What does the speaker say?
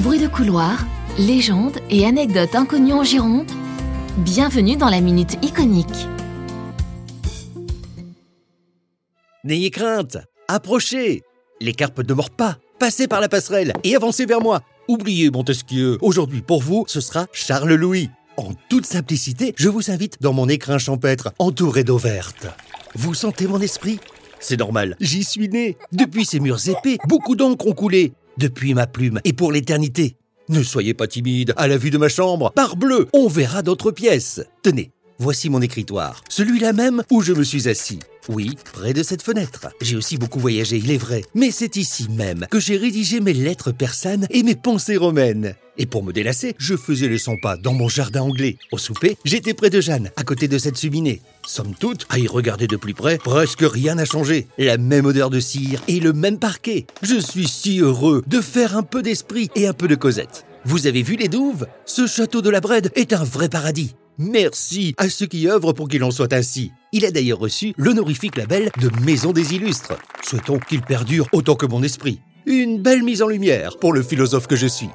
Bruit de couloir, légendes et anecdotes inconnues en Gironde. Bienvenue dans la Minute Iconique. N'ayez crainte, approchez. Les carpes ne mordent pas. Passez par la passerelle et avancez vers moi. Oubliez Montesquieu. Aujourd'hui, pour vous, ce sera Charles Louis. En toute simplicité, je vous invite dans mon écrin champêtre entouré d'eau verte. Vous sentez mon esprit? C'est normal, j'y suis né. Depuis ces murs épais, beaucoup d'encre ont coulé. Depuis ma plume et pour l'éternité. Ne soyez pas timide à la vue de ma chambre. Parbleu, on verra d'autres pièces. Tenez, voici mon écritoire. Celui-là même où je me suis assis. Oui, près de cette fenêtre. J'ai aussi beaucoup voyagé, il est vrai. Mais c'est ici même que j'ai rédigé mes lettres persanes et mes pensées romaines. Et pour me délasser, je faisais les 100 pas dans mon jardin anglais. Au souper, j'étais près de Jeanne, à côté de cette cheminée. Somme toute, à y regarder de plus près, presque rien n'a changé. La même odeur de cire et le même parquet. Je suis si heureux de faire un peu d'esprit et un peu de Cosette. Vous avez vu les douves? Ce château de la Brède est un vrai paradis. Merci à ceux qui œuvrent pour qu'il en soit ainsi. Il a d'ailleurs reçu l'honorifique label de Maison des Illustres. Souhaitons qu'il perdure autant que mon esprit. Une belle mise en lumière pour le philosophe que je suis.